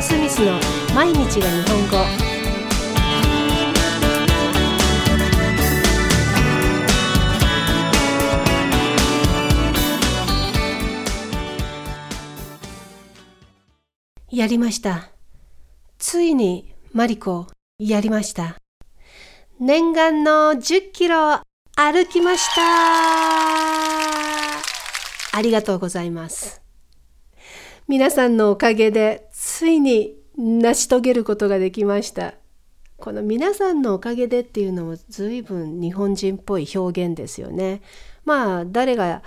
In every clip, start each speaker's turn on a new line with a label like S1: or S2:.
S1: トスミスの毎日が日本語。やりました。ついにマリコやりました。念願の10キロ歩きました。ありがとうございます。皆さんのおかげでついに成し遂げることができました。この皆さんのおかげでっていうのも随分日本人っぽい表現ですよね。まあ誰が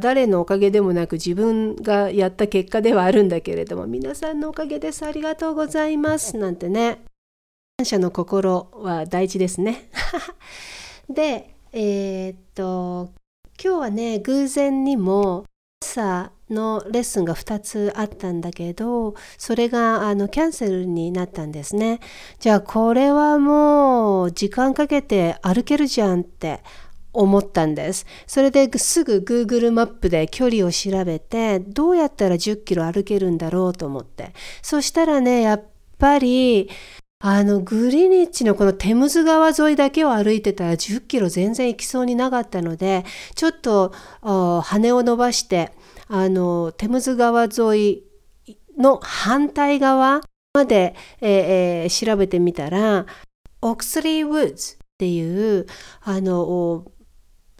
S1: 誰のおかげでもなく自分がやった結果ではあるんだけれども皆さんのおかげです。ありがとうございます。なんてね。感謝の心は大事ですね。でえー、っと今日はね偶然にも朝のレッスンが2つあったんだけどそれがあのキャンセルになったんですね。じゃあこれはもう時間かけて歩けるじゃんって思ったんです。それですぐ Google マップで距離を調べてどうやったら10キロ歩けるんだろうと思って。そしたらねやっぱりあの、グリニッチのこのテムズ川沿いだけを歩いてたら10キロ全然行きそうになかったので、ちょっと羽を伸ばして、あの、テムズ川沿いの反対側まで、えー、調べてみたら、 Oxleas Woods っていう、あの、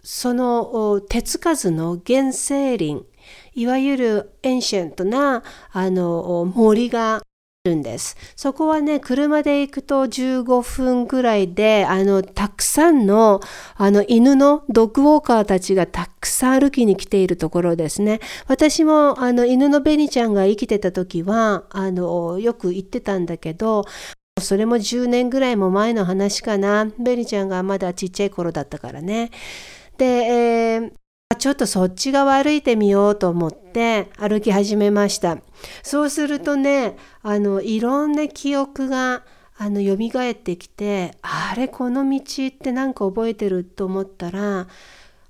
S1: その手つかずの原生林、いわゆる ancient なあの森があるんです。そこはね、車で行くと15分ぐらいで、あの、たくさんの、あの、犬のドッグウォーカーたちがたくさん歩きに来ているところですね。私も、あの、犬のベニちゃんが生きてた時は、あの、よく行ってたんだけど、それも10年ぐらいも前の話かな。ベニちゃんがまだちっちゃい頃だったからね。で、えー、ちょっとそっち側歩いてみようと思って歩き始めました。そうするとね、あの、いろんな記憶があの蘇ってきて、あれ、この道ってなんか覚えてると思ったら、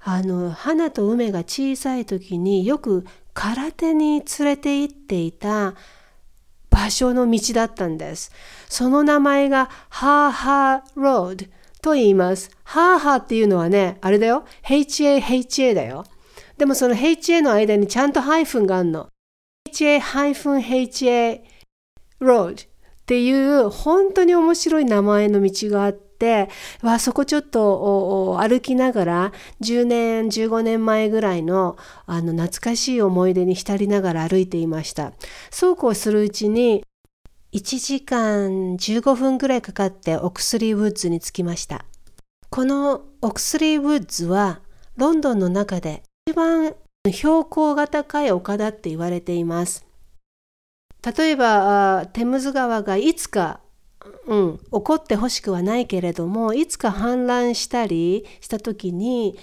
S1: あの、花と梅が小さい時によく空手に連れて行っていた場所の道だったんです。その名前がハーハーロード。と言います。ハーハーっていうのはね、あれだよ。HAHA だよ。でもその HA の間にちゃんとハイフンがあるの。HA-HA road っていう本当に面白い名前の道があって、わそこちょっと歩きながら10年15年前ぐらいのあの懐かしい思い出に浸りながら歩いていましたそうこうするうちに1時間15分ぐらいかかってオクスリーウッズに着きました。このオクスリーウッズはロンドンの中で一番標高が高い丘だって言われています。例えばテムズ川がいつか、うん、起こってほしくはないけれどもいつか氾濫したりした時に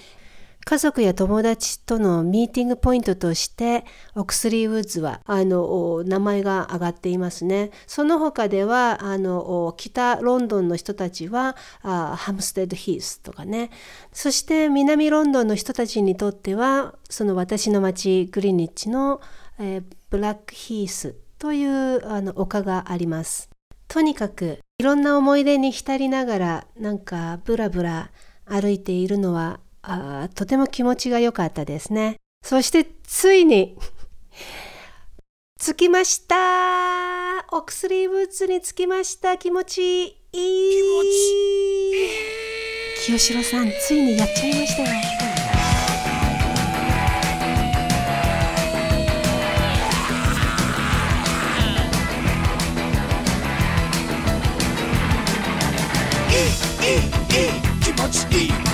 S1: 家族や友達とのミーティングポイントとしてオクスリーウッズはあの名前が挙がっていますね。その他ではあの北ロンドンの人たちはあハムステッドヒースとかねそして南ロンドンの人たちにとってはその私の町グリニッチの、えー、ブラックヒースというあの丘があります。とにかくいろんな思い出に浸りながらなんかブラブラ歩いているのはあとても気持ちが良かったですね。そしてついに着きましたオクスリーブーツに着きました気持ちいい気持ちいい清志郎さんついにやっちゃいましたよ。いいい気持ちいい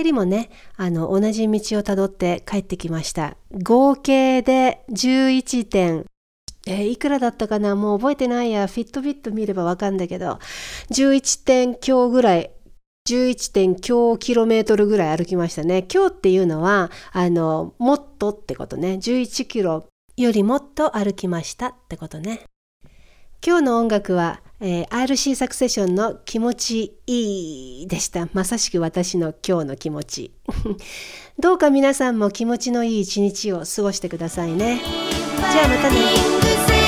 S1: 帰りもね、あの、同じ道をたどって帰ってきました。合計で11点。えー、いくらだったかな？もう覚えてないや。フィットビット見ればわかんだけど、11点強ぐらい、11点強キロメートルぐらい歩きましたね。今日っていうのは、あの、もっとってことね。11キロよりもっと歩きましたってことね。今日の音楽は、えー、RC サクセションの気持ちいいでした。まさしく私の今日の気持ち。どうか皆さんも気持ちのいい一日を過ごしてくださいね。じゃあまたね